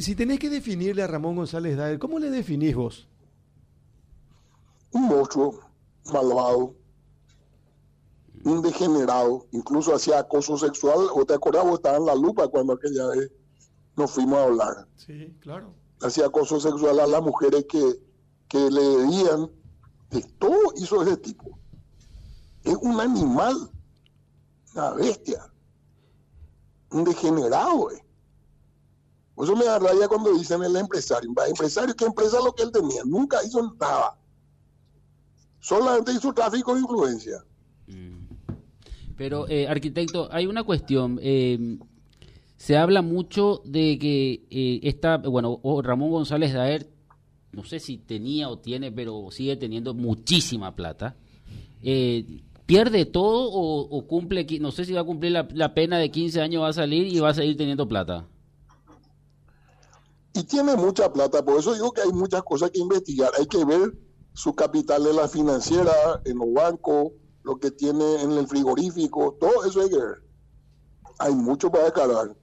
Si tenés que definirle a Ramón González Daer, ¿cómo le definís vos? Un monstruo, malvado, un degenerado, incluso hacía acoso sexual. ¿O te acordás? Vos estabas en la lupa cuando aquella vez nos fuimos a hablar. Sí, claro. Hacía acoso sexual a las mujeres que, que le debían. De todo hizo ese tipo. Es un animal, una bestia, un degenerado. Eh. Por eso me rabia cuando dicen el empresario. Empresario, ¿qué empresa lo que él tenía? Nunca hizo nada. Solamente hizo tráfico de influencia. Mm. Pero, eh, arquitecto, hay una cuestión. Eh, se habla mucho de que eh, esta, bueno, Ramón González Daer, no sé si tenía o tiene, pero sigue teniendo muchísima plata. ¿Pierde todo o, cumple, no sé si va a cumplir la, la pena de 15 años, va a salir y va a seguir teniendo plata? Y tiene mucha plata, por eso digo que hay muchas cosas que investigar. Hay que ver su capital de la financiera, en los bancos, lo que tiene en el frigorífico, todo eso hay que. Hay mucho para descargar.